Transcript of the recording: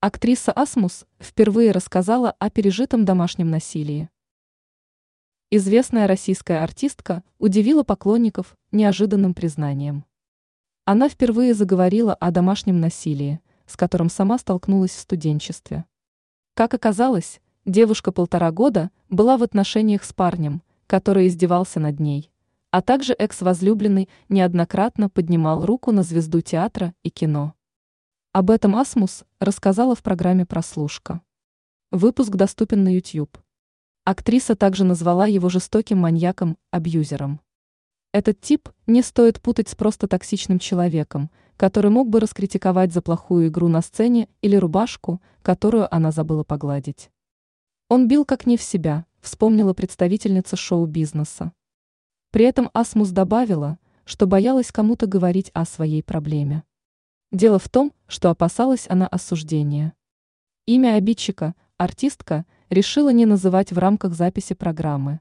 Актриса Асмус впервые рассказала о пережитом домашнем насилии. Известная российская артистка удивила поклонников неожиданным признанием. Она впервые заговорила о домашнем насилии, с которым сама столкнулась в студенчестве. Как оказалось, девушка полтора года была в отношениях с парнем, который издевался над ней, а также экс-возлюбленный неоднократно поднимал руку на звезду театра и кино. Об этом Асмус рассказала в программе «Прослушка». Выпуск доступен на YouTube. Актриса также назвала его жестоким маньяком-абьюзером. Этот тип не стоит путать с просто токсичным человеком, который мог бы раскритиковать за плохую игру на сцене или рубашку, которую она забыла погладить. Он бил как не в себя, вспомнила представительница шоу-бизнеса. При этом Асмус добавила, что боялась кому-то говорить о своей проблеме. Дело в том, что опасалась она осуждения. Имя обидчика, артистка, решила не называть в рамках записи программы.